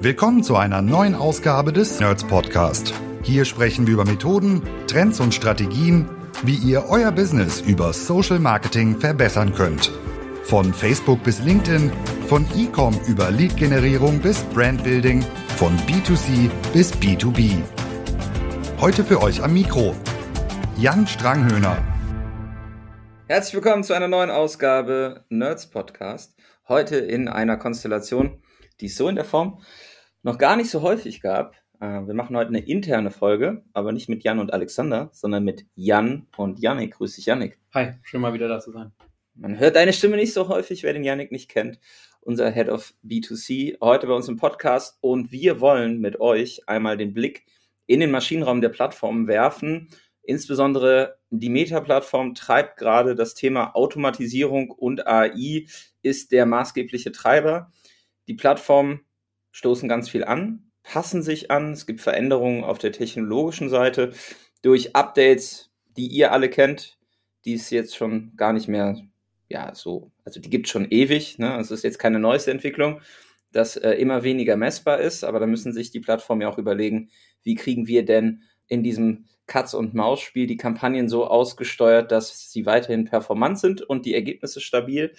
Willkommen zu einer neuen Ausgabe des Nerds Podcast. Hier sprechen wir über Methoden, Trends und Strategien, wie ihr euer Business über Social Marketing verbessern könnt. Von Facebook bis LinkedIn, von E-Com über Lead-Generierung bis Brandbuilding, von B2C bis B2B. Heute für euch am Mikro Jan Stranghöhner. Herzlich willkommen zu einer neuen Ausgabe Nerds Podcast. Heute in einer Konstellation, die es so in der Form noch gar nicht so häufig gab. Äh, wir machen heute eine interne Folge, aber nicht mit Jan und Alexander, sondern mit Jan und Yannick. Grüß dich, Yannick. Hi, schön mal wieder da zu sein. Man hört deine Stimme nicht so häufig, wer den Yannick nicht kennt. Unser Head of B2C heute bei uns im Podcast und wir wollen mit euch einmal den Blick in den Maschinenraum der Plattformen werfen Insbesondere die Meta-Plattform treibt gerade das Thema Automatisierung und AI ist der maßgebliche Treiber. Die Plattformen stoßen ganz viel an, passen sich an. Es gibt Veränderungen auf der technologischen Seite durch Updates, die ihr alle kennt, die es jetzt schon gar nicht mehr, ja, so, also die gibt es schon ewig. Ne? Es ist jetzt keine neueste Entwicklung, das äh, immer weniger messbar ist, aber da müssen sich die Plattformen ja auch überlegen, wie kriegen wir denn in diesem Katz- und Maus-Spiel die Kampagnen so ausgesteuert, dass sie weiterhin performant sind und die Ergebnisse stabil.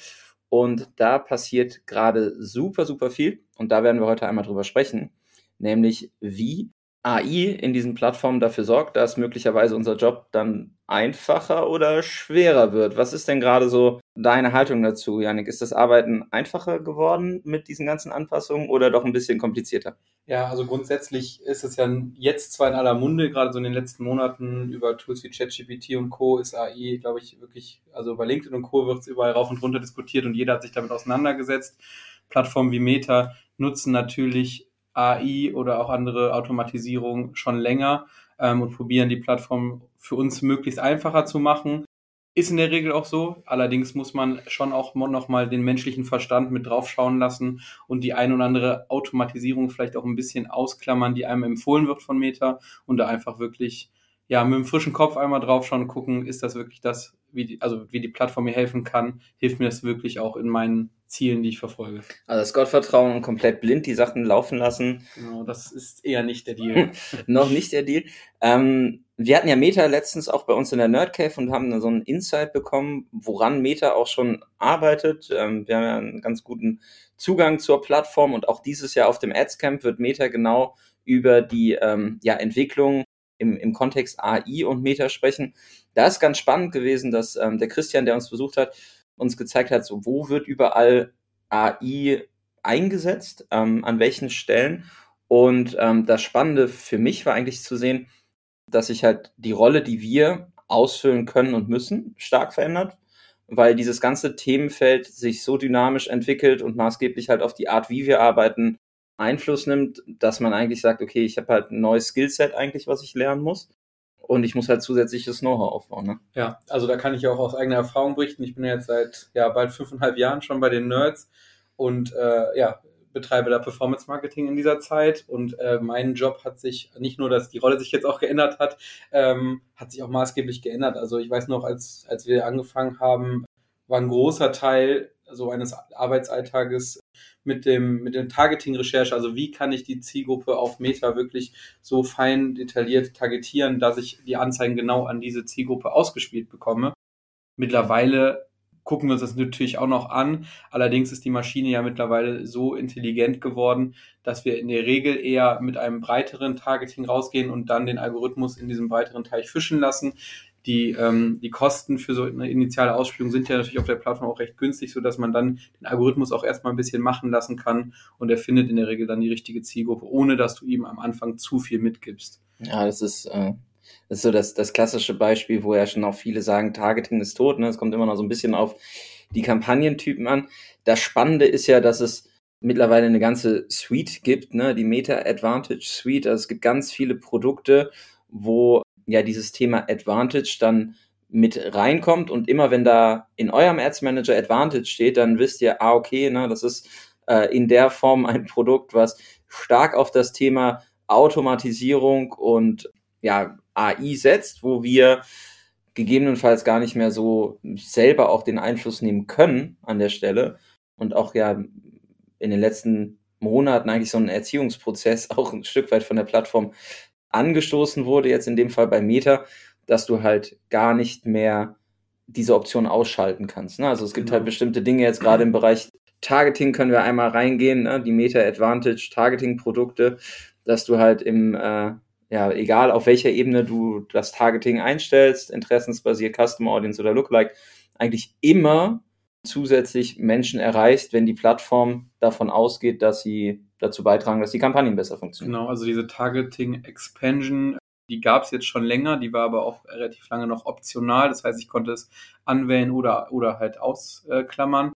Und da passiert gerade super, super viel. Und da werden wir heute einmal drüber sprechen. Nämlich, wie AI in diesen Plattformen dafür sorgt, dass möglicherweise unser Job dann einfacher oder schwerer wird. Was ist denn gerade so deine Haltung dazu, Janik? Ist das Arbeiten einfacher geworden mit diesen ganzen Anpassungen oder doch ein bisschen komplizierter? Ja, also grundsätzlich ist es ja jetzt zwar in aller Munde, gerade so in den letzten Monaten über Tools wie ChatGPT und Co. ist AI, glaube ich, wirklich, also bei LinkedIn und Co. wird es überall rauf und runter diskutiert und jeder hat sich damit auseinandergesetzt. Plattformen wie Meta nutzen natürlich AI oder auch andere Automatisierung schon länger ähm, und probieren die Plattform für uns möglichst einfacher zu machen. Ist in der Regel auch so. Allerdings muss man schon auch nochmal den menschlichen Verstand mit draufschauen lassen und die ein oder andere Automatisierung vielleicht auch ein bisschen ausklammern, die einem empfohlen wird von Meta und da einfach wirklich ja, mit einem frischen Kopf einmal draufschauen und gucken, ist das wirklich das, wie die, also wie die Plattform mir helfen kann, hilft mir das wirklich auch in meinen Zielen, die ich verfolge. Also das Gottvertrauen und komplett blind die Sachen laufen lassen. Genau, das ist eher nicht der Deal. Noch nicht der Deal. Ähm, wir hatten ja Meta letztens auch bei uns in der Nerd Cave und haben so einen Insight bekommen, woran Meta auch schon arbeitet. Ähm, wir haben ja einen ganz guten Zugang zur Plattform und auch dieses Jahr auf dem Adscamp wird Meta genau über die ähm, ja, Entwicklung im, im Kontext AI und Meta sprechen. Da ist ganz spannend gewesen, dass ähm, der Christian, der uns besucht hat, uns gezeigt hat, so wo wird überall AI eingesetzt, ähm, an welchen Stellen. Und ähm, das Spannende für mich war eigentlich zu sehen, dass sich halt die Rolle, die wir ausfüllen können und müssen, stark verändert, weil dieses ganze Themenfeld sich so dynamisch entwickelt und maßgeblich halt auf die Art, wie wir arbeiten, Einfluss nimmt, dass man eigentlich sagt, okay, ich habe halt ein neues Skillset eigentlich, was ich lernen muss. Und ich muss halt zusätzliches Know-how aufbauen. Ne? Ja, also da kann ich auch aus eigener Erfahrung berichten. Ich bin ja jetzt seit ja, bald fünfeinhalb Jahren schon bei den Nerds und äh, ja, betreibe da Performance Marketing in dieser Zeit und äh, mein Job hat sich nicht nur, dass die Rolle sich jetzt auch geändert hat, ähm, hat sich auch maßgeblich geändert. Also ich weiß noch, als, als wir angefangen haben, war ein großer Teil so eines Arbeitsalltages mit dem, mit dem Targeting-Recherche, also wie kann ich die Zielgruppe auf Meta wirklich so fein detailliert targetieren, dass ich die Anzeigen genau an diese Zielgruppe ausgespielt bekomme. Mittlerweile gucken wir uns das natürlich auch noch an. Allerdings ist die Maschine ja mittlerweile so intelligent geworden, dass wir in der Regel eher mit einem breiteren Targeting rausgehen und dann den Algorithmus in diesem breiteren Teich fischen lassen die, ähm, die Kosten für so eine initiale Ausspielung sind ja natürlich auf der Plattform auch recht günstig, sodass man dann den Algorithmus auch erstmal ein bisschen machen lassen kann und er findet in der Regel dann die richtige Zielgruppe, ohne dass du ihm am Anfang zu viel mitgibst. Ja, das ist, äh, das ist so das, das klassische Beispiel, wo ja schon auch viele sagen, Targeting ist tot. Ne? Es kommt immer noch so ein bisschen auf die Kampagnentypen an. Das Spannende ist ja, dass es mittlerweile eine ganze Suite gibt, ne? die Meta Advantage Suite. Also es gibt ganz viele Produkte, wo ja dieses Thema Advantage dann mit reinkommt und immer wenn da in eurem Ads Manager Advantage steht, dann wisst ihr, ah, okay, ne, das ist äh, in der Form ein Produkt, was stark auf das Thema Automatisierung und ja, AI setzt, wo wir gegebenenfalls gar nicht mehr so selber auch den Einfluss nehmen können an der Stelle und auch ja in den letzten Monaten eigentlich so ein Erziehungsprozess auch ein Stück weit von der Plattform angestoßen wurde, jetzt in dem Fall bei Meta, dass du halt gar nicht mehr diese Option ausschalten kannst. Ne? Also es gibt genau. halt bestimmte Dinge jetzt gerade im Bereich Targeting können wir einmal reingehen, ne? die Meta Advantage Targeting Produkte, dass du halt im äh, ja, egal auf welcher Ebene du das Targeting einstellst, interessensbasiert, Customer Audience oder Lookalike, eigentlich immer zusätzlich Menschen erreichst, wenn die Plattform davon ausgeht, dass sie dazu beitragen, dass die Kampagnen besser funktionieren. Genau, also diese Targeting Expansion, die gab es jetzt schon länger, die war aber auch relativ lange noch optional. Das heißt, ich konnte es anwählen oder, oder halt ausklammern.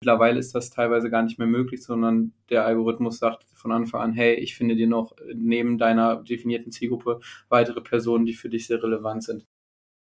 Mittlerweile ist das teilweise gar nicht mehr möglich, sondern der Algorithmus sagt von Anfang an, hey, ich finde dir noch neben deiner definierten Zielgruppe weitere Personen, die für dich sehr relevant sind.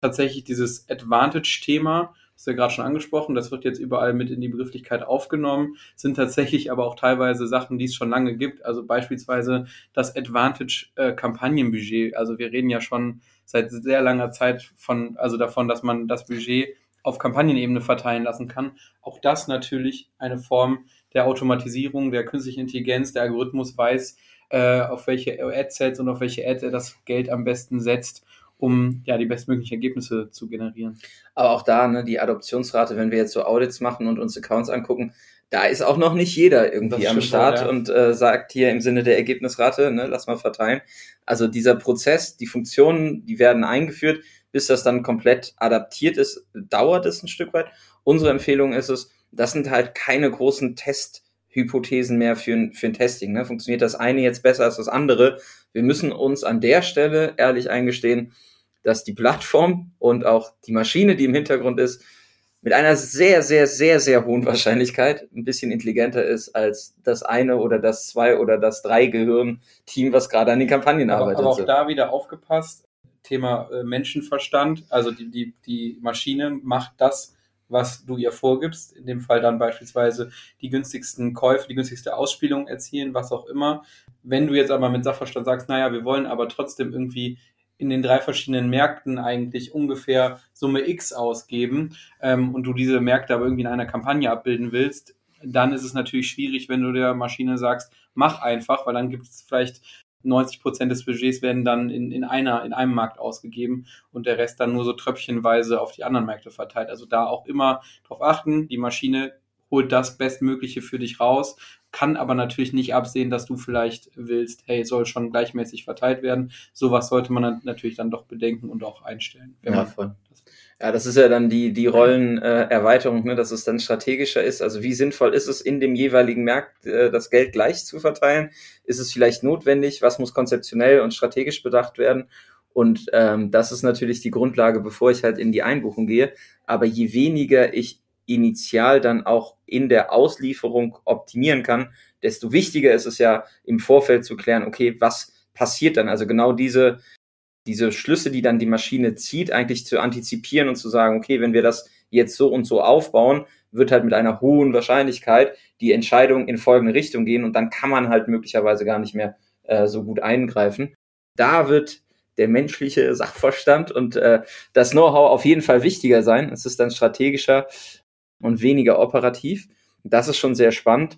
Tatsächlich dieses Advantage-Thema, das wir gerade schon angesprochen, das wird jetzt überall mit in die Begrifflichkeit aufgenommen, sind tatsächlich aber auch teilweise Sachen, die es schon lange gibt. Also beispielsweise das Advantage-Kampagnenbudget. Also wir reden ja schon seit sehr langer Zeit von, also davon, dass man das Budget auf Kampagnenebene verteilen lassen kann. Auch das natürlich eine Form der Automatisierung, der künstlichen Intelligenz. Der Algorithmus weiß, äh, auf welche Adsets und auf welche Ads er das Geld am besten setzt, um ja die bestmöglichen Ergebnisse zu generieren. Aber auch da, ne, die Adoptionsrate, wenn wir jetzt so Audits machen und uns Accounts angucken, da ist auch noch nicht jeder irgendwie am Start auch, ja. und äh, sagt hier im Sinne der Ergebnisrate, ne, lass mal verteilen. Also dieser Prozess, die Funktionen, die werden eingeführt bis das dann komplett adaptiert ist, dauert es ein Stück weit. Unsere Empfehlung ist es, das sind halt keine großen Testhypothesen mehr für ein, für ein Testing. Ne? Funktioniert das eine jetzt besser als das andere? Wir müssen uns an der Stelle ehrlich eingestehen, dass die Plattform und auch die Maschine, die im Hintergrund ist, mit einer sehr, sehr, sehr, sehr hohen Wahrscheinlichkeit ein bisschen intelligenter ist als das eine oder das zwei oder das drei Gehirn-Team, was gerade an den Kampagnen aber, arbeitet. Aber auch da wieder aufgepasst, Thema äh, Menschenverstand. Also die, die, die Maschine macht das, was du ihr vorgibst. In dem Fall dann beispielsweise die günstigsten Käufe, die günstigste Ausspielung erzielen, was auch immer. Wenn du jetzt aber mit Sachverstand sagst, naja, wir wollen aber trotzdem irgendwie in den drei verschiedenen Märkten eigentlich ungefähr Summe X ausgeben ähm, und du diese Märkte aber irgendwie in einer Kampagne abbilden willst, dann ist es natürlich schwierig, wenn du der Maschine sagst, mach einfach, weil dann gibt es vielleicht 90 Prozent des Budgets werden dann in, in einer, in einem Markt ausgegeben und der Rest dann nur so tröpfchenweise auf die anderen Märkte verteilt. Also da auch immer drauf achten, die Maschine holt das Bestmögliche für dich raus, kann aber natürlich nicht absehen, dass du vielleicht willst, hey, soll schon gleichmäßig verteilt werden. Sowas sollte man dann natürlich dann doch bedenken und auch einstellen. ja, voll. Ja, das ist ja dann die, die Rollenerweiterung, äh, ne, dass es dann strategischer ist. Also wie sinnvoll ist es, in dem jeweiligen Markt äh, das Geld gleich zu verteilen? Ist es vielleicht notwendig? Was muss konzeptionell und strategisch bedacht werden? Und ähm, das ist natürlich die Grundlage, bevor ich halt in die Einbuchung gehe. Aber je weniger ich initial dann auch in der Auslieferung optimieren kann, desto wichtiger ist es ja im Vorfeld zu klären, okay, was passiert dann? Also genau diese diese Schlüsse, die dann die Maschine zieht, eigentlich zu antizipieren und zu sagen, okay, wenn wir das jetzt so und so aufbauen, wird halt mit einer hohen Wahrscheinlichkeit die Entscheidung in folgende Richtung gehen und dann kann man halt möglicherweise gar nicht mehr äh, so gut eingreifen. Da wird der menschliche Sachverstand und äh, das Know-how auf jeden Fall wichtiger sein. Es ist dann strategischer und weniger operativ. Das ist schon sehr spannend.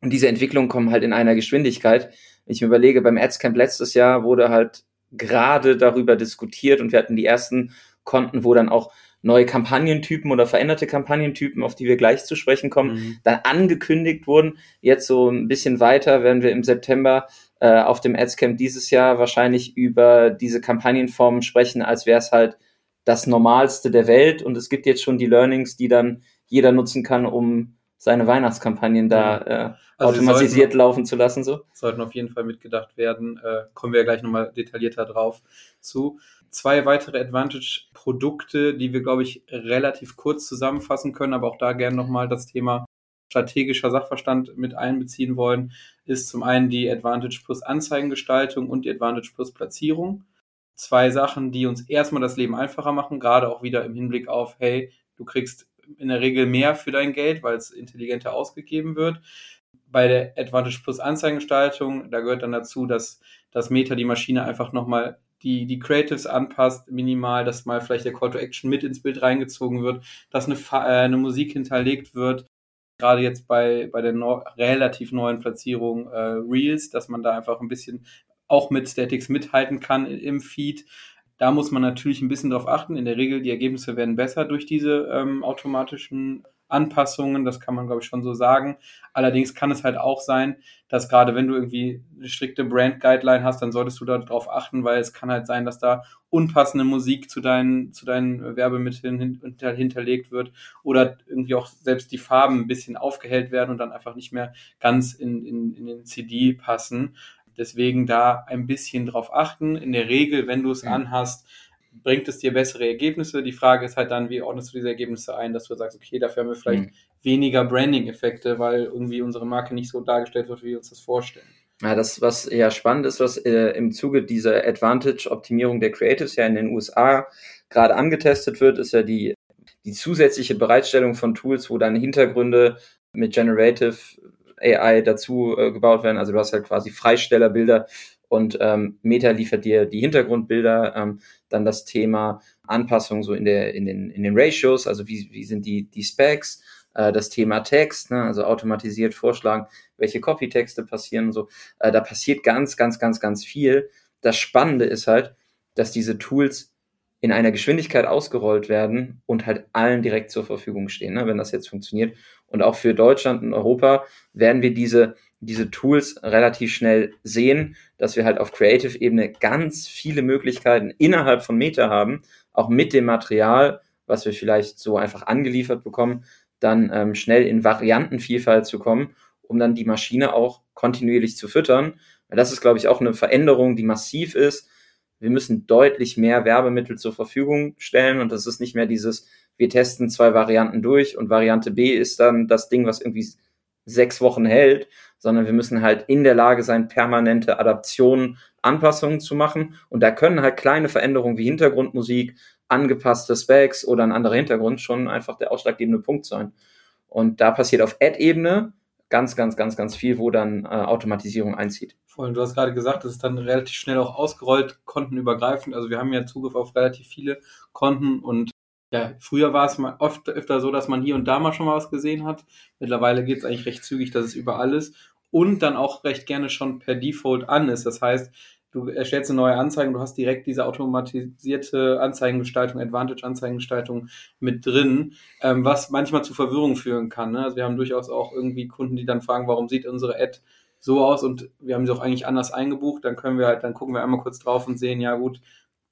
Und diese Entwicklungen kommen halt in einer Geschwindigkeit. Ich überlege, beim Adscamp letztes Jahr wurde halt gerade darüber diskutiert und wir hatten die ersten Konten, wo dann auch neue Kampagnentypen oder veränderte Kampagnentypen, auf die wir gleich zu sprechen kommen, mhm. dann angekündigt wurden. Jetzt so ein bisschen weiter werden wir im September äh, auf dem Adscamp dieses Jahr wahrscheinlich über diese Kampagnenformen sprechen, als wäre es halt das Normalste der Welt. Und es gibt jetzt schon die Learnings, die dann jeder nutzen kann, um seine Weihnachtskampagnen da äh, also automatisiert sollten, laufen zu lassen. So. Sollten auf jeden Fall mitgedacht werden. Äh, kommen wir ja gleich nochmal detaillierter drauf zu. Zwei weitere Advantage-Produkte, die wir, glaube ich, relativ kurz zusammenfassen können, aber auch da gerne nochmal das Thema strategischer Sachverstand mit einbeziehen wollen, ist zum einen die Advantage Plus Anzeigengestaltung und die Advantage Plus Platzierung. Zwei Sachen, die uns erstmal das Leben einfacher machen, gerade auch wieder im Hinblick auf, hey, du kriegst in der Regel mehr für dein Geld, weil es intelligenter ausgegeben wird. Bei der Advantage Plus Anzeigengestaltung, da gehört dann dazu, dass das Meta die Maschine einfach nochmal die, die Creatives anpasst, minimal, dass mal vielleicht der Call to Action mit ins Bild reingezogen wird, dass eine, äh, eine Musik hinterlegt wird. gerade jetzt bei, bei der no relativ neuen Platzierung äh, Reels, dass man da einfach ein bisschen auch mit Statics mithalten kann im Feed. Da muss man natürlich ein bisschen drauf achten. In der Regel, die Ergebnisse werden besser durch diese ähm, automatischen Anpassungen, das kann man, glaube ich, schon so sagen. Allerdings kann es halt auch sein, dass gerade wenn du irgendwie eine strikte Brand-Guideline hast, dann solltest du darauf achten, weil es kann halt sein, dass da unpassende Musik zu deinen, zu deinen Werbemitteln hinter, hinterlegt wird oder irgendwie auch selbst die Farben ein bisschen aufgehellt werden und dann einfach nicht mehr ganz in, in, in den CD passen. Deswegen da ein bisschen drauf achten. In der Regel, wenn du es mhm. anhast, bringt es dir bessere Ergebnisse. Die Frage ist halt dann, wie ordnest du diese Ergebnisse ein, dass du sagst, okay, dafür haben wir vielleicht mhm. weniger Branding-Effekte, weil irgendwie unsere Marke nicht so dargestellt wird, wie wir uns das vorstellen. Ja, das, was ja spannend ist, was äh, im Zuge dieser Advantage-Optimierung der Creatives ja in den USA gerade angetestet wird, ist ja die, die zusätzliche Bereitstellung von Tools, wo dann Hintergründe mit Generative AI dazu äh, gebaut werden. Also du hast halt quasi Freistellerbilder und ähm, Meta liefert dir die Hintergrundbilder, ähm, dann das Thema Anpassung so in, der, in, den, in den Ratios, also wie, wie sind die, die Specs, äh, das Thema Text, ne, also automatisiert vorschlagen, welche Copytexte passieren und so. Äh, da passiert ganz, ganz, ganz, ganz viel. Das Spannende ist halt, dass diese Tools in einer Geschwindigkeit ausgerollt werden und halt allen direkt zur Verfügung stehen, ne, wenn das jetzt funktioniert. Und auch für Deutschland und Europa werden wir diese diese Tools relativ schnell sehen, dass wir halt auf Creative-Ebene ganz viele Möglichkeiten innerhalb von Meta haben, auch mit dem Material, was wir vielleicht so einfach angeliefert bekommen, dann ähm, schnell in Variantenvielfalt zu kommen, um dann die Maschine auch kontinuierlich zu füttern. Das ist, glaube ich, auch eine Veränderung, die massiv ist. Wir müssen deutlich mehr Werbemittel zur Verfügung stellen und das ist nicht mehr dieses, wir testen zwei Varianten durch und Variante B ist dann das Ding, was irgendwie sechs Wochen hält, sondern wir müssen halt in der Lage sein, permanente Adaptionen, Anpassungen zu machen. Und da können halt kleine Veränderungen wie Hintergrundmusik, angepasste Specs oder ein anderer Hintergrund schon einfach der ausschlaggebende Punkt sein. Und da passiert auf Ad-Ebene ganz, ganz, ganz, ganz viel, wo dann äh, Automatisierung einzieht. Voll, du hast gerade gesagt, das ist dann relativ schnell auch ausgerollt, kontenübergreifend. Also wir haben ja Zugriff auf relativ viele Konten und ja, früher war es mal oft öfter so, dass man hier und da mal schon mal was gesehen hat. Mittlerweile geht es eigentlich recht zügig, dass es überall ist und dann auch recht gerne schon per Default an ist. Das heißt, du erstellst eine neue Anzeige und du hast direkt diese automatisierte Anzeigengestaltung, Advantage-Anzeigengestaltung mit drin, ähm, was manchmal zu Verwirrung führen kann. Ne? Also wir haben durchaus auch irgendwie Kunden, die dann fragen, warum sieht unsere Ad so aus und wir haben sie auch eigentlich anders eingebucht. Dann können wir halt, dann gucken wir einmal kurz drauf und sehen, ja gut,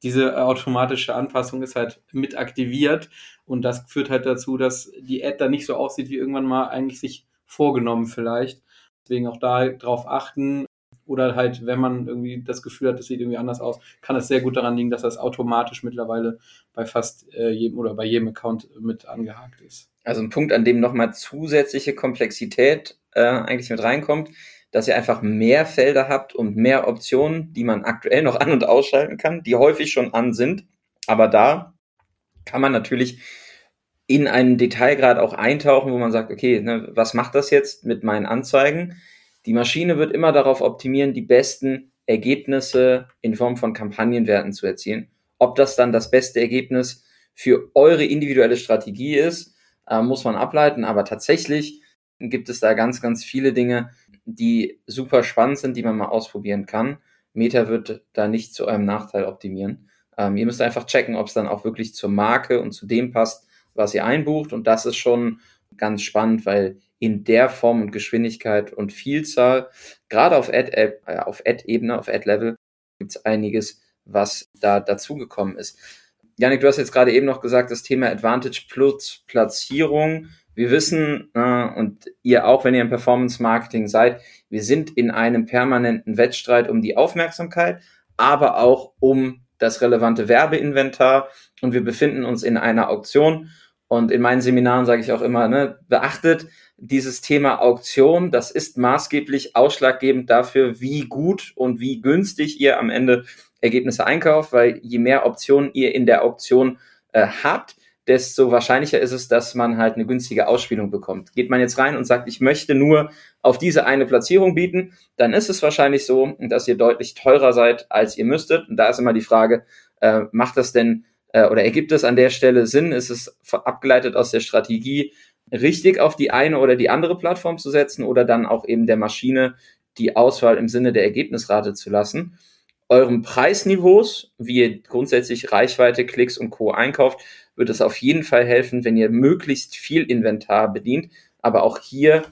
diese automatische Anpassung ist halt mit aktiviert und das führt halt dazu, dass die Ad dann nicht so aussieht, wie irgendwann mal eigentlich sich vorgenommen vielleicht. Deswegen auch da drauf achten oder halt, wenn man irgendwie das Gefühl hat, das sieht irgendwie anders aus, kann es sehr gut daran liegen, dass das automatisch mittlerweile bei fast äh, jedem oder bei jedem Account mit angehakt ist. Also ein Punkt, an dem nochmal zusätzliche Komplexität äh, eigentlich mit reinkommt, dass ihr einfach mehr Felder habt und mehr Optionen, die man aktuell noch an- und ausschalten kann, die häufig schon an sind. Aber da kann man natürlich in einen Detailgrad auch eintauchen, wo man sagt, okay, ne, was macht das jetzt mit meinen Anzeigen? Die Maschine wird immer darauf optimieren, die besten Ergebnisse in Form von Kampagnenwerten zu erzielen. Ob das dann das beste Ergebnis für eure individuelle Strategie ist, äh, muss man ableiten. Aber tatsächlich gibt es da ganz, ganz viele Dinge, die super spannend sind, die man mal ausprobieren kann. Meta wird da nicht zu eurem Nachteil optimieren. Ähm, ihr müsst einfach checken, ob es dann auch wirklich zur Marke und zu dem passt, was ihr einbucht. Und das ist schon ganz spannend, weil in der Form und Geschwindigkeit und Vielzahl, gerade auf Ad-Ebene, äh, auf Ad-Ebene, auf Ad-Level, gibt es einiges, was da dazugekommen ist. Janik, du hast jetzt gerade eben noch gesagt, das Thema Advantage plus Platzierung wir wissen, äh, und ihr auch, wenn ihr im Performance Marketing seid, wir sind in einem permanenten Wettstreit um die Aufmerksamkeit, aber auch um das relevante Werbeinventar. Und wir befinden uns in einer Auktion. Und in meinen Seminaren sage ich auch immer, ne, beachtet dieses Thema Auktion. Das ist maßgeblich ausschlaggebend dafür, wie gut und wie günstig ihr am Ende Ergebnisse einkauft, weil je mehr Optionen ihr in der Auktion äh, habt, desto wahrscheinlicher ist es, dass man halt eine günstige Ausspielung bekommt. Geht man jetzt rein und sagt, ich möchte nur auf diese eine Platzierung bieten, dann ist es wahrscheinlich so, dass ihr deutlich teurer seid, als ihr müsstet. Und da ist immer die Frage, äh, macht das denn äh, oder ergibt es an der Stelle Sinn? Ist es abgeleitet aus der Strategie, richtig auf die eine oder die andere Plattform zu setzen oder dann auch eben der Maschine die Auswahl im Sinne der Ergebnisrate zu lassen. Euren Preisniveaus, wie ihr grundsätzlich Reichweite, Klicks und Co. einkauft, wird es auf jeden Fall helfen, wenn ihr möglichst viel Inventar bedient. Aber auch hier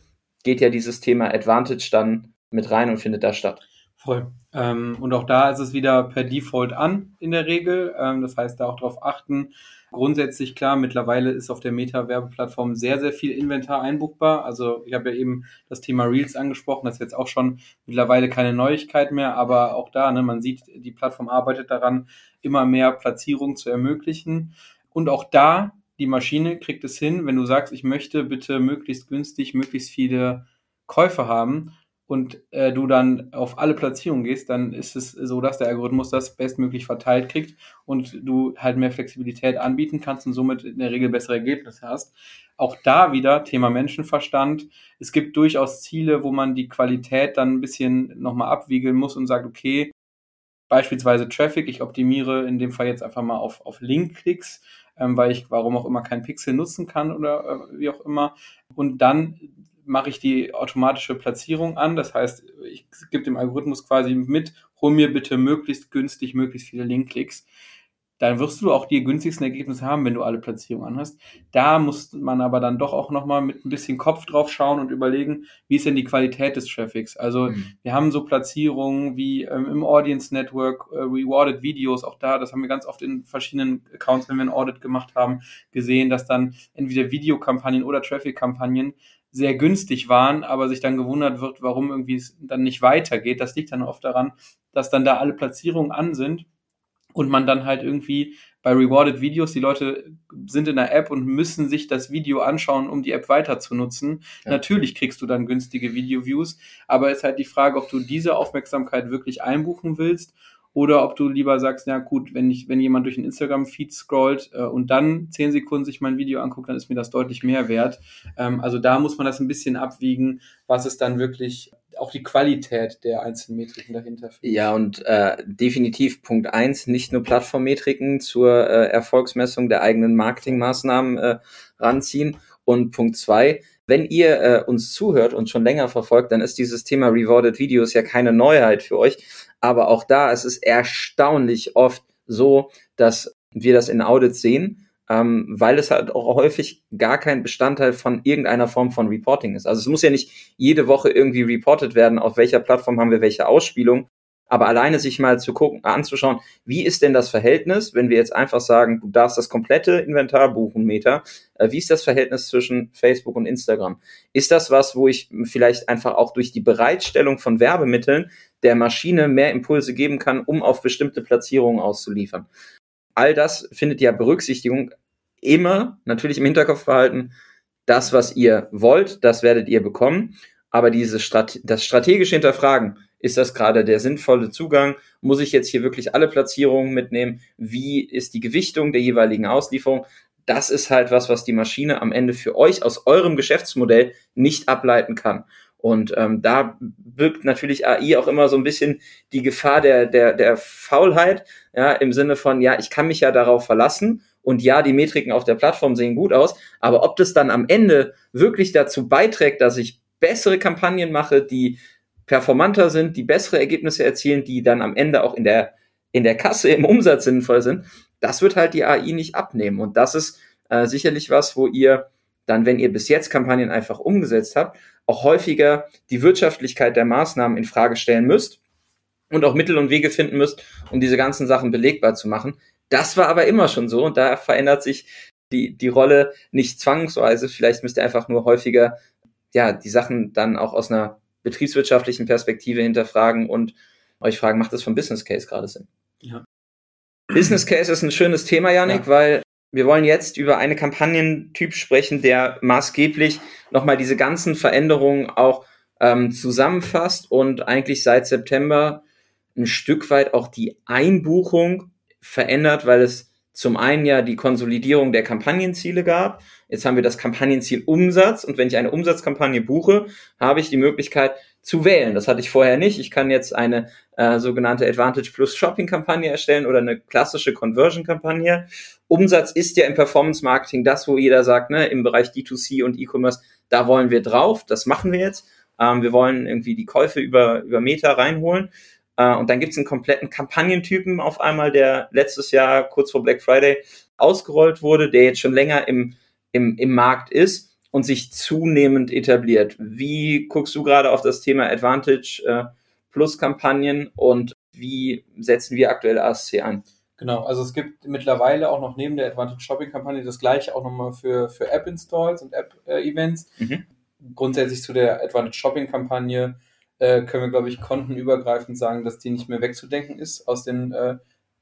geht ja dieses Thema Advantage dann mit rein und findet da statt. Voll. Ähm, und auch da ist es wieder per Default an in der Regel. Ähm, das heißt, da auch darauf achten. Grundsätzlich klar, mittlerweile ist auf der Meta-Werbeplattform sehr, sehr viel Inventar einbuchbar. Also ich habe ja eben das Thema Reels angesprochen, das ist jetzt auch schon mittlerweile keine Neuigkeit mehr, aber auch da, ne, man sieht, die Plattform arbeitet daran, immer mehr Platzierungen zu ermöglichen. Und auch da, die Maschine kriegt es hin, wenn du sagst, ich möchte bitte möglichst günstig, möglichst viele Käufe haben, und äh, du dann auf alle Platzierungen gehst, dann ist es so, dass der Algorithmus das bestmöglich verteilt kriegt und du halt mehr Flexibilität anbieten kannst und somit in der Regel bessere Ergebnisse hast. Auch da wieder Thema Menschenverstand. Es gibt durchaus Ziele, wo man die Qualität dann ein bisschen nochmal abwiegeln muss und sagt, okay, beispielsweise Traffic, ich optimiere in dem Fall jetzt einfach mal auf, auf Link-Klicks, ähm, weil ich warum auch immer kein Pixel nutzen kann oder äh, wie auch immer. Und dann mache ich die automatische Platzierung an. Das heißt, ich gebe dem Algorithmus quasi mit, hol mir bitte möglichst günstig, möglichst viele Linkklicks. Dann wirst du auch die günstigsten Ergebnisse haben, wenn du alle Platzierungen anhast. Da muss man aber dann doch auch nochmal mit ein bisschen Kopf drauf schauen und überlegen, wie ist denn die Qualität des Traffics? Also mhm. wir haben so Platzierungen wie ähm, im Audience Network, äh, Rewarded Videos, auch da, das haben wir ganz oft in verschiedenen Accounts, wenn wir ein Audit gemacht haben, gesehen, dass dann entweder Videokampagnen oder Traffic-Kampagnen sehr günstig waren, aber sich dann gewundert wird, warum irgendwie es dann nicht weitergeht. Das liegt dann oft daran, dass dann da alle Platzierungen an sind und man dann halt irgendwie bei Rewarded Videos, die Leute sind in der App und müssen sich das Video anschauen, um die App weiter zu nutzen. Ja. Natürlich kriegst du dann günstige Video-Views, aber es ist halt die Frage, ob du diese Aufmerksamkeit wirklich einbuchen willst oder ob du lieber sagst, ja gut, wenn ich, wenn jemand durch den Instagram-Feed scrollt äh, und dann zehn Sekunden sich mein Video anguckt, dann ist mir das deutlich mehr wert. Ähm, also da muss man das ein bisschen abwiegen, was ist dann wirklich auch die Qualität der einzelnen Metriken dahinter. Ja, und äh, definitiv Punkt eins, nicht nur Plattformmetriken zur äh, Erfolgsmessung der eigenen Marketingmaßnahmen äh, ranziehen. Und Punkt zwei, wenn ihr äh, uns zuhört und schon länger verfolgt, dann ist dieses Thema Rewarded Videos ja keine Neuheit für euch. Aber auch da ist es erstaunlich oft so, dass wir das in Audits sehen, ähm, weil es halt auch häufig gar kein Bestandteil von irgendeiner Form von Reporting ist. Also es muss ja nicht jede Woche irgendwie reported werden, auf welcher Plattform haben wir welche Ausspielung, aber alleine sich mal zu gucken, anzuschauen, wie ist denn das Verhältnis, wenn wir jetzt einfach sagen, du darfst das komplette Inventar buchen, Meter, äh, wie ist das Verhältnis zwischen Facebook und Instagram? Ist das was, wo ich vielleicht einfach auch durch die Bereitstellung von Werbemitteln der Maschine mehr Impulse geben kann, um auf bestimmte Platzierungen auszuliefern? All das findet ja Berücksichtigung immer natürlich im Hinterkopf behalten. Das, was ihr wollt, das werdet ihr bekommen. Aber diese Strate das strategische Hinterfragen, ist das gerade der sinnvolle Zugang? Muss ich jetzt hier wirklich alle Platzierungen mitnehmen? Wie ist die Gewichtung der jeweiligen Auslieferung? Das ist halt was, was die Maschine am Ende für euch aus eurem Geschäftsmodell nicht ableiten kann. Und ähm, da birgt natürlich AI auch immer so ein bisschen die Gefahr der, der, der Faulheit, ja, im Sinne von, ja, ich kann mich ja darauf verlassen und ja, die Metriken auf der Plattform sehen gut aus, aber ob das dann am Ende wirklich dazu beiträgt, dass ich bessere Kampagnen mache, die performanter sind, die bessere Ergebnisse erzielen, die dann am Ende auch in der, in der Kasse im Umsatz sinnvoll sind, das wird halt die AI nicht abnehmen. Und das ist äh, sicherlich was, wo ihr dann, wenn ihr bis jetzt Kampagnen einfach umgesetzt habt, auch häufiger die Wirtschaftlichkeit der Maßnahmen in Frage stellen müsst und auch Mittel und Wege finden müsst, um diese ganzen Sachen belegbar zu machen. Das war aber immer schon so und da verändert sich die, die Rolle nicht zwangsweise. Vielleicht müsst ihr einfach nur häufiger ja, die Sachen dann auch aus einer betriebswirtschaftlichen Perspektive hinterfragen und euch fragen, macht das vom Business Case gerade Sinn? Ja. Business Case ist ein schönes Thema, Janik, ja. weil wir wollen jetzt über einen Kampagnentyp sprechen, der maßgeblich nochmal diese ganzen Veränderungen auch ähm, zusammenfasst und eigentlich seit September ein Stück weit auch die Einbuchung verändert, weil es zum einen ja die Konsolidierung der Kampagnenziele gab Jetzt haben wir das Kampagnenziel Umsatz und wenn ich eine Umsatzkampagne buche, habe ich die Möglichkeit, zu wählen. Das hatte ich vorher nicht. Ich kann jetzt eine äh, sogenannte Advantage Plus Shopping Kampagne erstellen oder eine klassische Conversion Kampagne. Umsatz ist ja im Performance Marketing das, wo jeder sagt, ne, im Bereich D2C und E-Commerce, da wollen wir drauf. Das machen wir jetzt. Ähm, wir wollen irgendwie die Käufe über, über Meta reinholen. Äh, und dann gibt es einen kompletten Kampagnentypen auf einmal, der letztes Jahr kurz vor Black Friday ausgerollt wurde, der jetzt schon länger im, im, im Markt ist und sich zunehmend etabliert. Wie guckst du gerade auf das Thema Advantage äh, Plus Kampagnen und wie setzen wir aktuell ASC ein? Genau, also es gibt mittlerweile auch noch neben der Advantage Shopping Kampagne das gleiche auch nochmal für, für App Installs und App äh, Events. Mhm. Grundsätzlich zu der Advantage Shopping Kampagne äh, können wir, glaube ich, kontenübergreifend sagen, dass die nicht mehr wegzudenken ist aus den äh,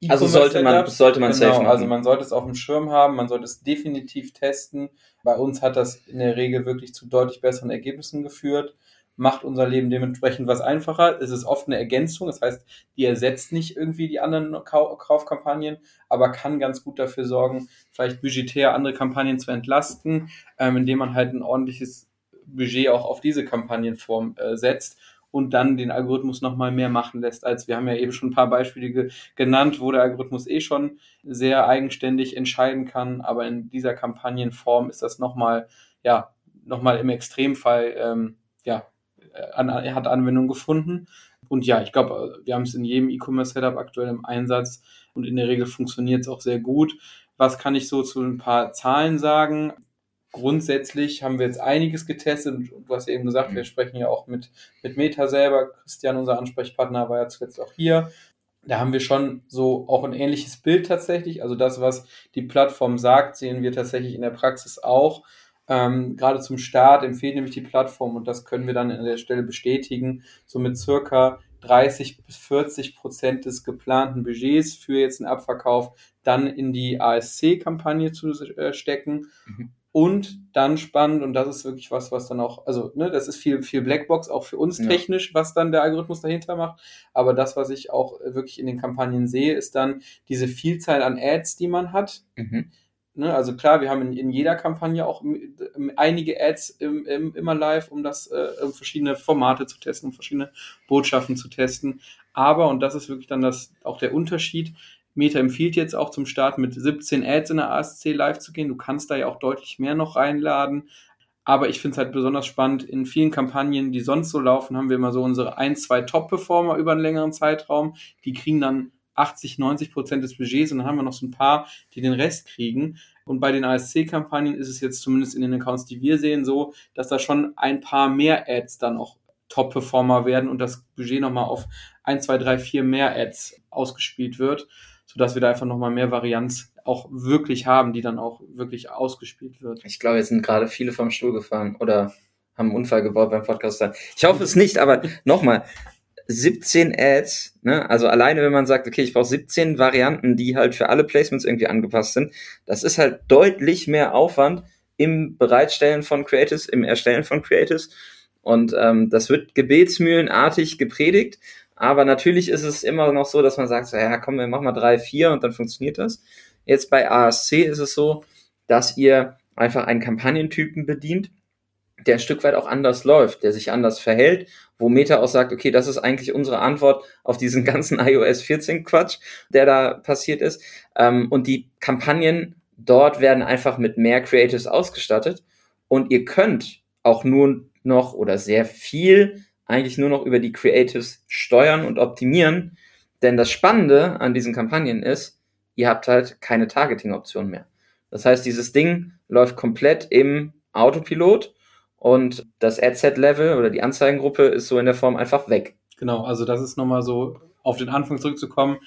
also sollte man, sollte man genau, Also man sollte es auf dem Schirm haben, man sollte es definitiv testen. Bei uns hat das in der Regel wirklich zu deutlich besseren Ergebnissen geführt, macht unser Leben dementsprechend was einfacher. Es ist oft eine Ergänzung, das heißt, die ersetzt nicht irgendwie die anderen Kau Kaufkampagnen, aber kann ganz gut dafür sorgen, vielleicht budgetär andere Kampagnen zu entlasten, ähm, indem man halt ein ordentliches Budget auch auf diese Kampagnenform äh, setzt und dann den Algorithmus nochmal mehr machen lässt, als wir haben ja eben schon ein paar Beispiele ge genannt, wo der Algorithmus eh schon sehr eigenständig entscheiden kann, aber in dieser Kampagnenform ist das nochmal, ja, nochmal im Extremfall, ähm, ja, an, hat Anwendung gefunden. Und ja, ich glaube, wir haben es in jedem E-Commerce-Setup aktuell im Einsatz und in der Regel funktioniert es auch sehr gut. Was kann ich so zu ein paar Zahlen sagen? Grundsätzlich haben wir jetzt einiges getestet und du hast eben gesagt, wir sprechen ja auch mit, mit Meta selber. Christian, unser Ansprechpartner, war ja zuletzt auch hier. Da haben wir schon so auch ein ähnliches Bild tatsächlich. Also das, was die Plattform sagt, sehen wir tatsächlich in der Praxis auch. Ähm, gerade zum Start empfehlen nämlich die Plattform und das können wir dann an der Stelle bestätigen, so mit circa 30 bis 40 Prozent des geplanten Budgets für jetzt einen Abverkauf dann in die ASC-Kampagne zu äh, stecken. Mhm. Und dann spannend, und das ist wirklich was, was dann auch, also, ne, das ist viel, viel Blackbox, auch für uns ja. technisch, was dann der Algorithmus dahinter macht. Aber das, was ich auch wirklich in den Kampagnen sehe, ist dann diese Vielzahl an Ads, die man hat. Mhm. Ne, also klar, wir haben in, in, jeder Kampagne auch einige Ads im, im, immer live, um das, äh, um verschiedene Formate zu testen, um verschiedene Botschaften zu testen. Aber, und das ist wirklich dann das, auch der Unterschied, Meta empfiehlt jetzt auch zum Start mit 17 Ads in der ASC live zu gehen. Du kannst da ja auch deutlich mehr noch reinladen. Aber ich finde es halt besonders spannend. In vielen Kampagnen, die sonst so laufen, haben wir immer so unsere ein, zwei Top-Performer über einen längeren Zeitraum. Die kriegen dann 80, 90 Prozent des Budgets und dann haben wir noch so ein paar, die den Rest kriegen. Und bei den ASC-Kampagnen ist es jetzt zumindest in den Accounts, die wir sehen, so, dass da schon ein paar mehr Ads dann auch Top-Performer werden und das Budget nochmal auf 1, 2, 3, 4 mehr Ads ausgespielt wird sodass wir da einfach nochmal mehr Varianz auch wirklich haben, die dann auch wirklich ausgespielt wird. Ich glaube, jetzt sind gerade viele vom Stuhl gefahren oder haben einen Unfall gebaut beim Podcast. Ich hoffe es nicht, aber nochmal, 17 Ads, ne? also alleine wenn man sagt, okay, ich brauche 17 Varianten, die halt für alle Placements irgendwie angepasst sind, das ist halt deutlich mehr Aufwand im Bereitstellen von Creatives, im Erstellen von Creatives. Und ähm, das wird gebetsmühlenartig gepredigt. Aber natürlich ist es immer noch so, dass man sagt, so, ja, komm, wir machen mal drei, vier und dann funktioniert das. Jetzt bei ASC ist es so, dass ihr einfach einen Kampagnentypen bedient, der ein Stück weit auch anders läuft, der sich anders verhält, wo Meta auch sagt, okay, das ist eigentlich unsere Antwort auf diesen ganzen iOS 14 Quatsch, der da passiert ist. Ähm, und die Kampagnen dort werden einfach mit mehr Creatives ausgestattet und ihr könnt auch nur noch oder sehr viel eigentlich nur noch über die Creatives steuern und optimieren. Denn das Spannende an diesen Kampagnen ist, ihr habt halt keine Targeting-Option mehr. Das heißt, dieses Ding läuft komplett im Autopilot und das Ad-Set-Level oder die Anzeigengruppe ist so in der Form einfach weg. Genau, also das ist nochmal so auf den Anfang zurückzukommen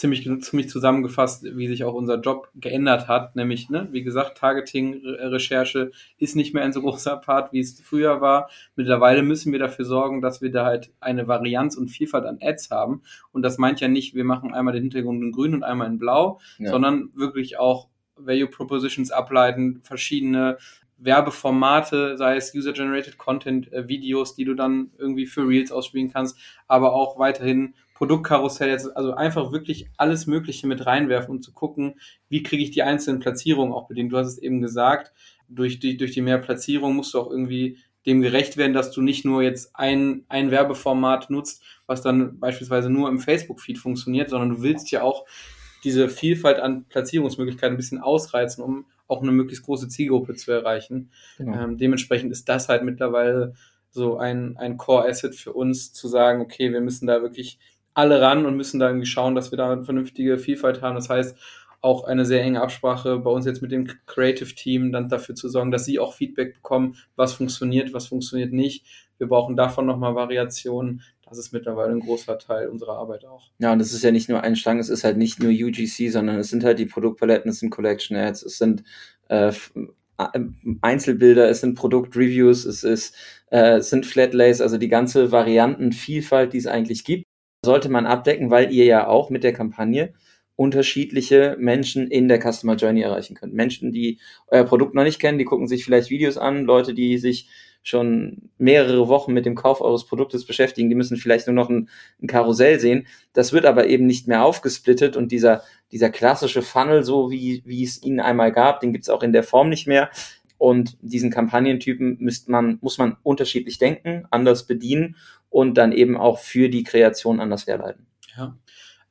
ziemlich, ziemlich zusammengefasst, wie sich auch unser Job geändert hat. Nämlich, ne, wie gesagt, Targeting-Recherche ist nicht mehr ein so großer Part, wie es früher war. Mittlerweile müssen wir dafür sorgen, dass wir da halt eine Varianz und Vielfalt an Ads haben. Und das meint ja nicht, wir machen einmal den Hintergrund in grün und einmal in blau, ja. sondern wirklich auch Value Propositions ableiten, verschiedene Werbeformate, sei es User-Generated Content, äh, Videos, die du dann irgendwie für Reels ausspielen kannst, aber auch weiterhin Produktkarussell, also einfach wirklich alles Mögliche mit reinwerfen und zu gucken, wie kriege ich die einzelnen Platzierungen auch bedient. Du hast es eben gesagt, durch die, durch die mehr Platzierung musst du auch irgendwie dem gerecht werden, dass du nicht nur jetzt ein, ein Werbeformat nutzt, was dann beispielsweise nur im Facebook-Feed funktioniert, sondern du willst ja auch diese Vielfalt an Platzierungsmöglichkeiten ein bisschen ausreizen, um auch eine möglichst große Zielgruppe zu erreichen. Genau. Ähm, dementsprechend ist das halt mittlerweile so ein, ein Core-Asset für uns, zu sagen, okay, wir müssen da wirklich alle ran und müssen da irgendwie schauen, dass wir da eine vernünftige Vielfalt haben. Das heißt, auch eine sehr enge Absprache bei uns jetzt mit dem Creative Team, dann dafür zu sorgen, dass sie auch Feedback bekommen, was funktioniert, was funktioniert nicht. Wir brauchen davon nochmal Variationen. Das ist mittlerweile ein großer Teil unserer Arbeit auch. Ja, und das ist ja nicht nur ein Strang, es ist halt nicht nur UGC, sondern es sind halt die Produktpaletten, es sind Collection Ads, es sind äh, Einzelbilder, es sind Produktreviews, es ist, äh, es sind Flatlays, also die ganze Variantenvielfalt, die es eigentlich gibt, sollte man abdecken, weil ihr ja auch mit der Kampagne unterschiedliche Menschen in der Customer Journey erreichen könnt. Menschen, die euer Produkt noch nicht kennen, die gucken sich vielleicht Videos an, Leute, die sich schon mehrere Wochen mit dem Kauf eures Produktes beschäftigen, die müssen vielleicht nur noch ein, ein Karussell sehen. Das wird aber eben nicht mehr aufgesplittet und dieser, dieser klassische Funnel, so wie, wie es ihn einmal gab, den gibt es auch in der Form nicht mehr. Und diesen Kampagnentypen müsst man, muss man unterschiedlich denken, anders bedienen und dann eben auch für die Kreation anders herleiten. Ja.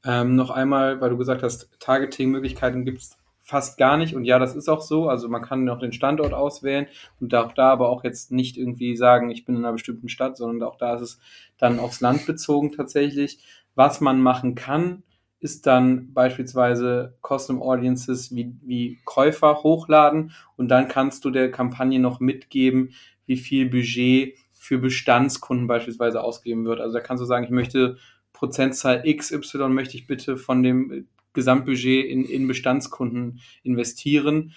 Ähm, noch einmal, weil du gesagt hast, Targeting-Möglichkeiten gibt es fast gar nicht. Und ja, das ist auch so. Also man kann noch den Standort auswählen und auch da aber auch jetzt nicht irgendwie sagen, ich bin in einer bestimmten Stadt, sondern auch da ist es dann aufs Land bezogen tatsächlich. Was man machen kann, ist dann beispielsweise Custom Audiences wie, wie Käufer hochladen und dann kannst du der Kampagne noch mitgeben, wie viel Budget für Bestandskunden beispielsweise ausgeben wird. Also da kannst du sagen, ich möchte Prozentzahl XY möchte ich bitte von dem Gesamtbudget in, in Bestandskunden investieren.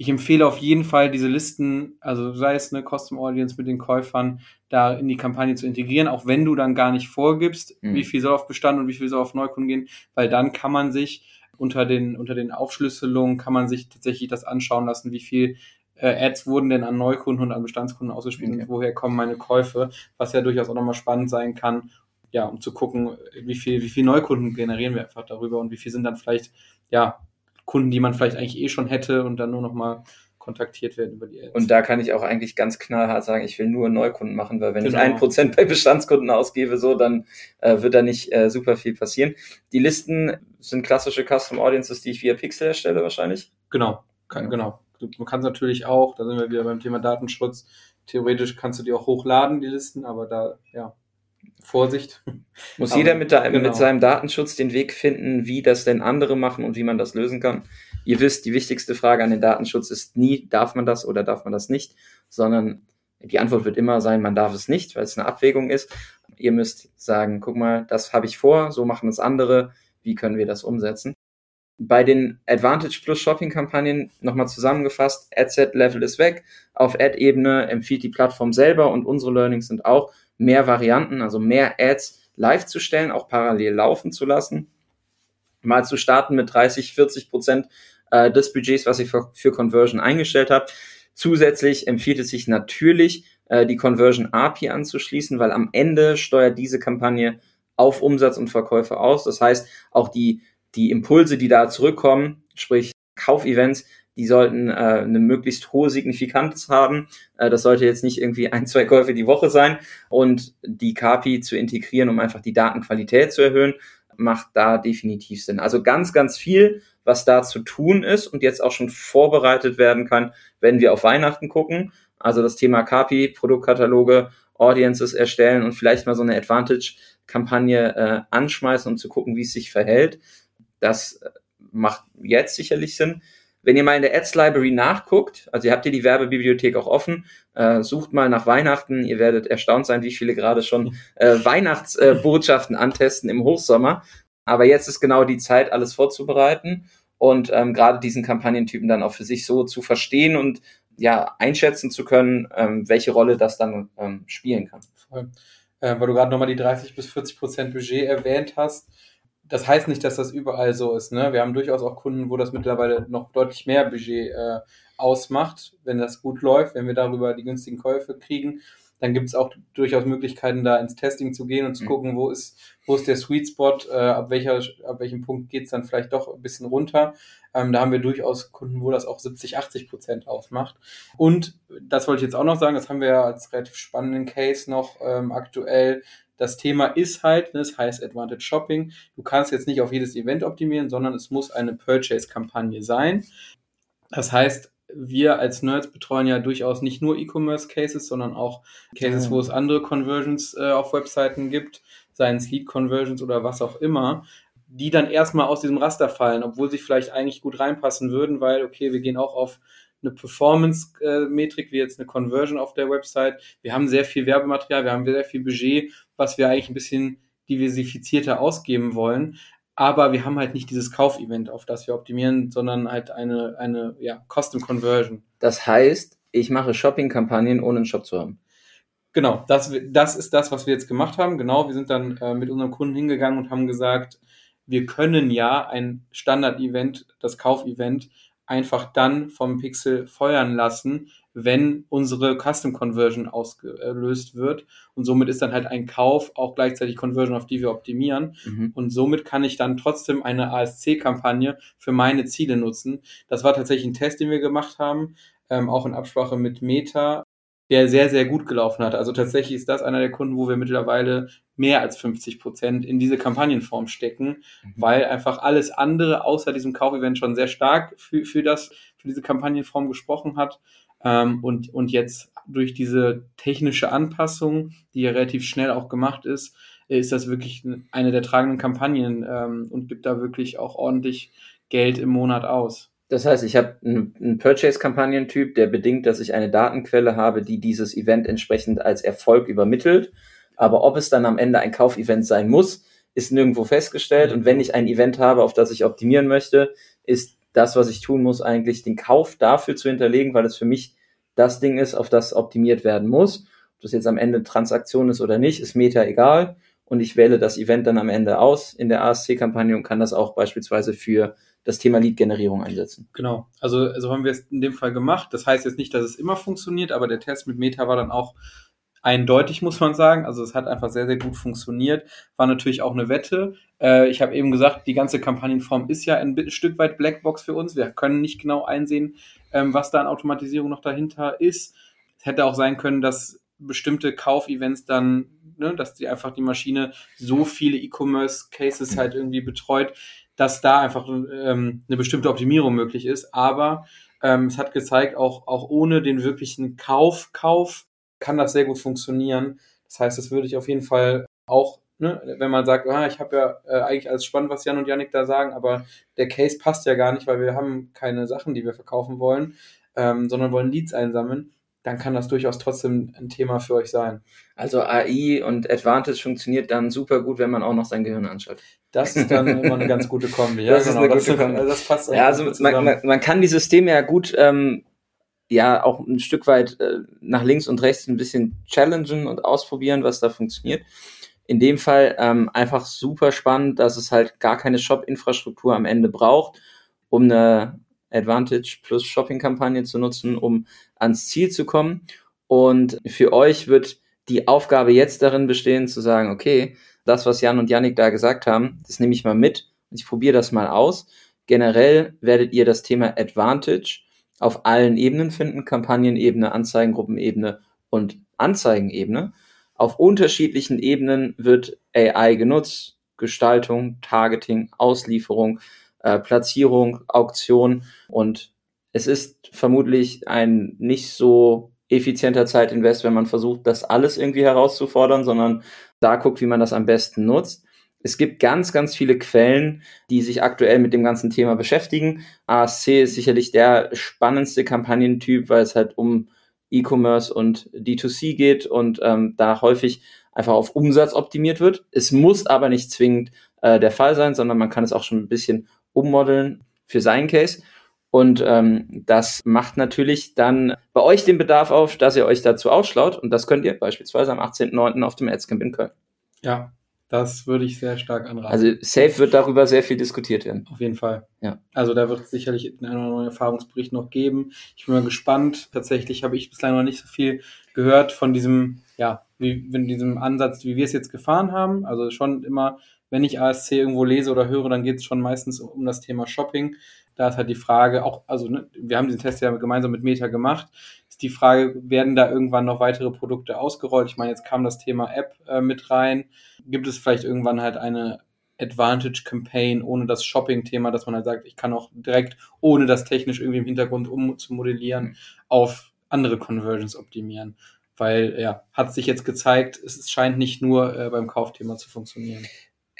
Ich empfehle auf jeden Fall, diese Listen, also sei es eine Custom Audience mit den Käufern, da in die Kampagne zu integrieren, auch wenn du dann gar nicht vorgibst, mhm. wie viel soll auf Bestand und wie viel soll auf Neukunden gehen, weil dann kann man sich unter den, unter den Aufschlüsselungen kann man sich tatsächlich das anschauen lassen, wie viel äh, Ads wurden denn an Neukunden und an Bestandskunden ausgespielt okay. und woher kommen meine Käufe, was ja durchaus auch nochmal spannend sein kann, ja, um zu gucken, wie viel, wie viel Neukunden generieren wir einfach darüber und wie viel sind dann vielleicht, ja, Kunden, die man vielleicht eigentlich eh schon hätte und dann nur noch mal kontaktiert werden über die Ads. Und da kann ich auch eigentlich ganz knallhart sagen, ich will nur Neukunden machen, weil wenn genau. ich ein Prozent bei Bestandskunden ausgebe, so, dann äh, wird da nicht äh, super viel passieren. Die Listen sind klassische Custom Audiences, die ich via Pixel erstelle wahrscheinlich. Genau, kann, genau. Man kann es natürlich auch, da sind wir wieder beim Thema Datenschutz, theoretisch kannst du die auch hochladen, die Listen, aber da, ja, Vorsicht. Muss jeder mit, da, genau. mit seinem Datenschutz den Weg finden, wie das denn andere machen und wie man das lösen kann. Ihr wisst, die wichtigste Frage an den Datenschutz ist nie, darf man das oder darf man das nicht, sondern die Antwort wird immer sein, man darf es nicht, weil es eine Abwägung ist. Ihr müsst sagen, guck mal, das habe ich vor, so machen es andere, wie können wir das umsetzen? Bei den Advantage Plus Shopping Kampagnen nochmal zusammengefasst, Ad-Set Level ist weg. Auf Ad-Ebene empfiehlt die Plattform selber und unsere Learnings sind auch, mehr Varianten, also mehr Ads live zu stellen, auch parallel laufen zu lassen. Mal zu starten mit 30, 40 Prozent äh, des Budgets, was ich für, für Conversion eingestellt habe. Zusätzlich empfiehlt es sich natürlich, äh, die Conversion API anzuschließen, weil am Ende steuert diese Kampagne auf Umsatz und Verkäufe aus. Das heißt, auch die, die Impulse, die da zurückkommen, sprich Kaufevents, die sollten äh, eine möglichst hohe Signifikanz haben. Äh, das sollte jetzt nicht irgendwie ein, zwei Käufe die Woche sein. Und die KPI zu integrieren, um einfach die Datenqualität zu erhöhen, macht da definitiv Sinn. Also ganz, ganz viel, was da zu tun ist und jetzt auch schon vorbereitet werden kann, wenn wir auf Weihnachten gucken. Also das Thema KPI, Produktkataloge, Audiences erstellen und vielleicht mal so eine Advantage-Kampagne äh, anschmeißen, um zu gucken, wie es sich verhält. Das macht jetzt sicherlich Sinn. Wenn ihr mal in der Ads Library nachguckt, also ihr habt hier die Werbebibliothek auch offen, äh, sucht mal nach Weihnachten. Ihr werdet erstaunt sein, wie viele gerade schon äh, Weihnachtsbotschaften äh, antesten im Hochsommer. Aber jetzt ist genau die Zeit, alles vorzubereiten und ähm, gerade diesen Kampagnentypen dann auch für sich so zu verstehen und ja einschätzen zu können, ähm, welche Rolle das dann ähm, spielen kann. Voll. Äh, weil du gerade nochmal die 30 bis 40 Prozent Budget erwähnt hast das heißt nicht, dass das überall so ist. Ne? Wir haben durchaus auch Kunden, wo das mittlerweile noch deutlich mehr Budget äh, ausmacht, wenn das gut läuft, wenn wir darüber die günstigen Käufe kriegen. dann gibt es auch durchaus Möglichkeiten, da ins Testing zu gehen und zu mhm. gucken, wo ist, wo ist der Sweet Spot, äh, ab, welcher, ab welchem Punkt geht es dann vielleicht doch ein bisschen runter. Ähm, da haben wir durchaus Kunden, wo das auch 70, 80 Prozent ausmacht. Und das wollte ich jetzt auch noch sagen, das haben wir ja als relativ spannenden Case noch ähm, aktuell. Das Thema ist halt, ne, das heißt Advantage Shopping. Du kannst jetzt nicht auf jedes Event optimieren, sondern es muss eine Purchase-Kampagne sein. Das heißt, wir als Nerds betreuen ja durchaus nicht nur E-Commerce-Cases, sondern auch Cases, wo es andere Conversions äh, auf Webseiten gibt, seien es Lead-Conversions oder was auch immer, die dann erstmal aus diesem Raster fallen, obwohl sie vielleicht eigentlich gut reinpassen würden, weil, okay, wir gehen auch auf eine Performance-Metrik, wie jetzt eine Conversion auf der Website. Wir haben sehr viel Werbematerial, wir haben sehr viel Budget, was wir eigentlich ein bisschen diversifizierter ausgeben wollen aber wir haben halt nicht dieses Kaufevent, auf das wir optimieren, sondern halt eine, eine ja, Custom Conversion. Das heißt, ich mache Shopping-Kampagnen, ohne einen Shop zu haben. Genau, das, das ist das, was wir jetzt gemacht haben. Genau, wir sind dann äh, mit unseren Kunden hingegangen und haben gesagt, wir können ja ein Standard-Event, das Kaufevent, einfach dann vom Pixel feuern lassen, wenn unsere Custom Conversion ausgelöst wird. Und somit ist dann halt ein Kauf auch gleichzeitig Conversion, auf die wir optimieren. Mhm. Und somit kann ich dann trotzdem eine ASC-Kampagne für meine Ziele nutzen. Das war tatsächlich ein Test, den wir gemacht haben, ähm, auch in Absprache mit Meta, der sehr, sehr gut gelaufen hat. Also tatsächlich ist das einer der Kunden, wo wir mittlerweile mehr als 50 Prozent in diese Kampagnenform stecken, mhm. weil einfach alles andere außer diesem Kaufevent schon sehr stark für, für das, für diese Kampagnenform gesprochen hat. Ähm, und, und jetzt durch diese technische Anpassung, die ja relativ schnell auch gemacht ist, ist das wirklich eine der tragenden Kampagnen ähm, und gibt da wirklich auch ordentlich Geld im Monat aus. Das heißt, ich habe einen, einen Purchase-Kampagnentyp, der bedingt, dass ich eine Datenquelle habe, die dieses Event entsprechend als Erfolg übermittelt. Aber ob es dann am Ende ein Kaufevent sein muss, ist nirgendwo festgestellt. Und wenn ich ein Event habe, auf das ich optimieren möchte, ist das, was ich tun muss, eigentlich den Kauf dafür zu hinterlegen, weil es für mich das Ding ist, auf das optimiert werden muss. Ob das jetzt am Ende Transaktion ist oder nicht, ist Meta egal. Und ich wähle das Event dann am Ende aus in der ASC-Kampagne und kann das auch beispielsweise für das Thema Lead-Generierung einsetzen. Genau. Also, also haben wir es in dem Fall gemacht. Das heißt jetzt nicht, dass es immer funktioniert, aber der Test mit Meta war dann auch eindeutig, muss man sagen. Also es hat einfach sehr, sehr gut funktioniert. War natürlich auch eine Wette. Äh, ich habe eben gesagt, die ganze Kampagnenform ist ja ein Stück weit Blackbox für uns. Wir können nicht genau einsehen, ähm, was da an Automatisierung noch dahinter ist. Es hätte auch sein können, dass bestimmte Kaufevents dann, ne, dass die einfach die Maschine so viele E-Commerce-Cases halt irgendwie betreut, dass da einfach ähm, eine bestimmte Optimierung möglich ist. Aber ähm, es hat gezeigt, auch, auch ohne den wirklichen Kauf, Kauf kann das sehr gut funktionieren. Das heißt, das würde ich auf jeden Fall auch, ne, wenn man sagt, ah, ich habe ja äh, eigentlich alles spannend, was Jan und Janik da sagen, aber der Case passt ja gar nicht, weil wir haben keine Sachen, die wir verkaufen wollen, ähm, sondern wollen Leads einsammeln, dann kann das durchaus trotzdem ein Thema für euch sein. Also AI und Advantage funktioniert dann super gut, wenn man auch noch sein Gehirn anschaut. Das ist dann immer eine ganz gute Kombi. Ja, das genau, ist eine gute Kombi. Das passt ja, also man, man, man, kann die Systeme ja gut ähm, ja auch ein Stück weit äh, nach links und rechts ein bisschen challengen und ausprobieren, was da funktioniert. In dem Fall ähm, einfach super spannend, dass es halt gar keine Shop-Infrastruktur am Ende braucht, um eine Advantage plus Shopping-Kampagne zu nutzen, um ans Ziel zu kommen. Und für euch wird die Aufgabe jetzt darin bestehen, zu sagen, okay, das, was Jan und Yannick da gesagt haben, das nehme ich mal mit und ich probiere das mal aus. Generell werdet ihr das Thema Advantage auf allen Ebenen finden, Kampagnenebene, Anzeigengruppenebene und Anzeigenebene. Auf unterschiedlichen Ebenen wird AI genutzt, Gestaltung, Targeting, Auslieferung, äh, Platzierung, Auktion und es ist vermutlich ein nicht so effizienter Zeitinvest, wenn man versucht, das alles irgendwie herauszufordern, sondern da guckt, wie man das am besten nutzt. Es gibt ganz, ganz viele Quellen, die sich aktuell mit dem ganzen Thema beschäftigen. ASC ist sicherlich der spannendste Kampagnentyp, weil es halt um E-Commerce und D2C geht und ähm, da häufig einfach auf Umsatz optimiert wird. Es muss aber nicht zwingend äh, der Fall sein, sondern man kann es auch schon ein bisschen ummodeln für seinen Case. Und ähm, das macht natürlich dann bei euch den Bedarf auf, dass ihr euch dazu ausschlaut. Und das könnt ihr beispielsweise am 18.09. auf dem Adscamp in Köln. Ja, Das würde ich sehr stark anraten. Also safe wird darüber sehr viel diskutiert werden. Auf jeden Fall. Ja. Also da wird es sicherlich einen oder anderen Erfahrungsbericht noch geben. Ich bin mal gespannt. Tatsächlich habe ich bislang noch nicht so viel gehört von diesem, ja, wie, von diesem Ansatz, wie wir es jetzt gefahren haben. Also schon immer, wenn ich ASC irgendwo lese oder höre, dann geht es schon meistens um das Thema Shopping. Da ist halt die Frage, auch, also ne, wir haben diesen Test ja gemeinsam mit Meta gemacht, ist die Frage, werden da irgendwann noch weitere Produkte ausgerollt? Ich meine, jetzt kam das Thema App äh, mit rein. Gibt es vielleicht irgendwann halt eine Advantage Campaign ohne das Shopping-Thema, dass man halt sagt, ich kann auch direkt, ohne das technisch irgendwie im Hintergrund um zu modellieren, mhm. auf andere Conversions optimieren. Weil, ja, hat sich jetzt gezeigt, es scheint nicht nur äh, beim Kaufthema zu funktionieren.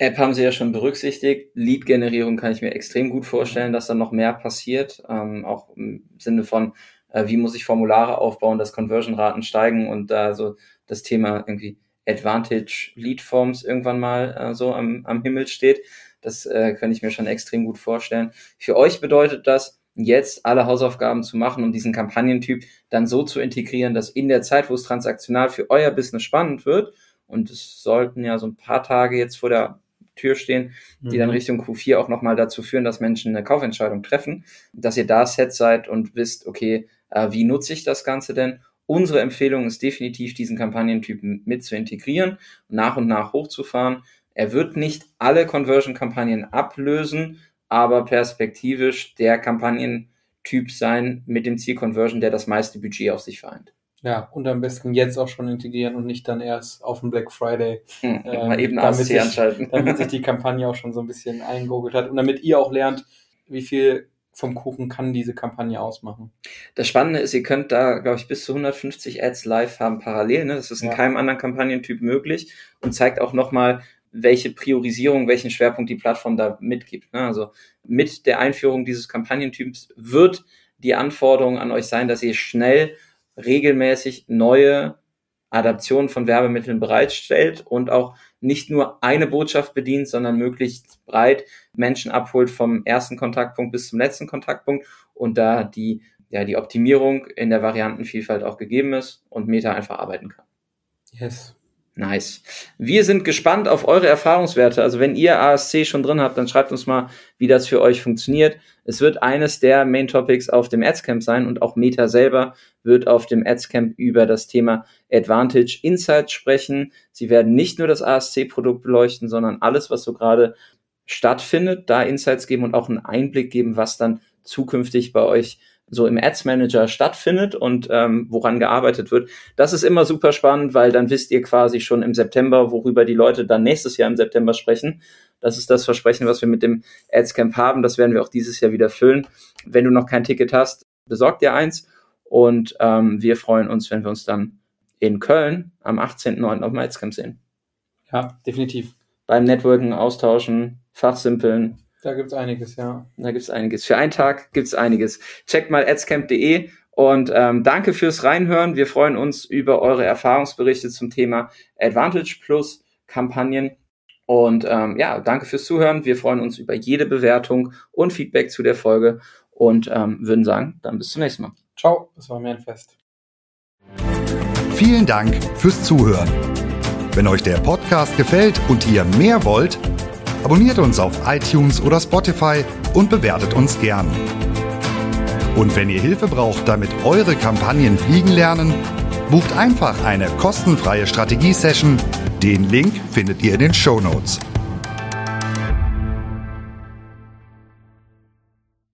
App haben sie ja schon berücksichtigt. Lead-Generierung kann ich mir extrem gut vorstellen, dass da noch mehr passiert. Ähm, auch im Sinne von, äh, wie muss ich Formulare aufbauen, dass Conversion-Raten steigen und da so das Thema irgendwie Advantage Lead Forms irgendwann mal äh, so am, am Himmel steht. Das äh, kann ich mir schon extrem gut vorstellen. Für euch bedeutet das, jetzt alle Hausaufgaben zu machen und diesen Kampagnentyp dann so zu integrieren, dass in der Zeit, wo es transaktional für euer Business spannend wird, und es sollten ja so ein paar Tage jetzt vor der Tür stehen, die mhm. dann Richtung Q4 auch nochmal dazu führen, dass Menschen eine Kaufentscheidung treffen, dass ihr da set seid und wisst, okay, äh, wie nutze ich das Ganze denn? Unsere Empfehlung ist definitiv, diesen Kampagnentypen mit zu integrieren, nach und nach hochzufahren. Er wird nicht alle Conversion-Kampagnen ablösen, aber perspektivisch der Kampagnentyp sein mit dem Ziel Conversion, der das meiste Budget auf sich vereint. Ja, und am besten jetzt auch schon integrieren und nicht dann erst auf dem Black Friday. Hm, ähm, eben damit, sich, damit sich die Kampagne auch schon so ein bisschen eingogelt hat und damit ihr auch lernt, wie viel vom Kuchen kann diese Kampagne ausmachen. Das Spannende ist, ihr könnt da, glaube ich, bis zu 150 Ads live haben parallel. Ne? Das ist in ja. keinem anderen Kampagnentyp möglich und zeigt auch nochmal, welche Priorisierung, welchen Schwerpunkt die Plattform da mitgibt. Ne? Also mit der Einführung dieses Kampagnentyps wird die Anforderung an euch sein, dass ihr schnell regelmäßig neue Adaptionen von Werbemitteln bereitstellt und auch nicht nur eine Botschaft bedient, sondern möglichst breit Menschen abholt vom ersten Kontaktpunkt bis zum letzten Kontaktpunkt und da die, ja, die Optimierung in der Variantenvielfalt auch gegeben ist und Meta einfach arbeiten kann. Yes. Nice. Wir sind gespannt auf eure Erfahrungswerte. Also wenn ihr ASC schon drin habt, dann schreibt uns mal, wie das für euch funktioniert. Es wird eines der Main Topics auf dem Adscamp sein und auch Meta selber wird auf dem Adscamp über das Thema Advantage Insights sprechen. Sie werden nicht nur das ASC-Produkt beleuchten, sondern alles, was so gerade stattfindet, da Insights geben und auch einen Einblick geben, was dann zukünftig bei euch so im Ads Manager stattfindet und ähm, woran gearbeitet wird. Das ist immer super spannend, weil dann wisst ihr quasi schon im September, worüber die Leute dann nächstes Jahr im September sprechen. Das ist das Versprechen, was wir mit dem Ads Camp haben. Das werden wir auch dieses Jahr wieder füllen. Wenn du noch kein Ticket hast, besorg dir eins. Und ähm, wir freuen uns, wenn wir uns dann in Köln am 18.09. auf dem Ads Camp sehen. Ja, definitiv. Beim Networken, Austauschen, Fachsimpeln da gibt's einiges, ja. Da gibt's einiges. Für einen Tag gibt's einiges. Checkt mal adscamp.de und ähm, danke fürs Reinhören. Wir freuen uns über eure Erfahrungsberichte zum Thema Advantage Plus Kampagnen. Und ähm, ja, danke fürs Zuhören. Wir freuen uns über jede Bewertung und Feedback zu der Folge und ähm, würden sagen, dann bis zum nächsten Mal. Ciao, das war mir ein Fest. Vielen Dank fürs Zuhören. Wenn euch der Podcast gefällt und ihr mehr wollt, Abonniert uns auf iTunes oder Spotify und bewertet uns gern. Und wenn ihr Hilfe braucht, damit eure Kampagnen fliegen lernen, bucht einfach eine kostenfreie Strategie-Session. Den Link findet ihr in den Show Notes.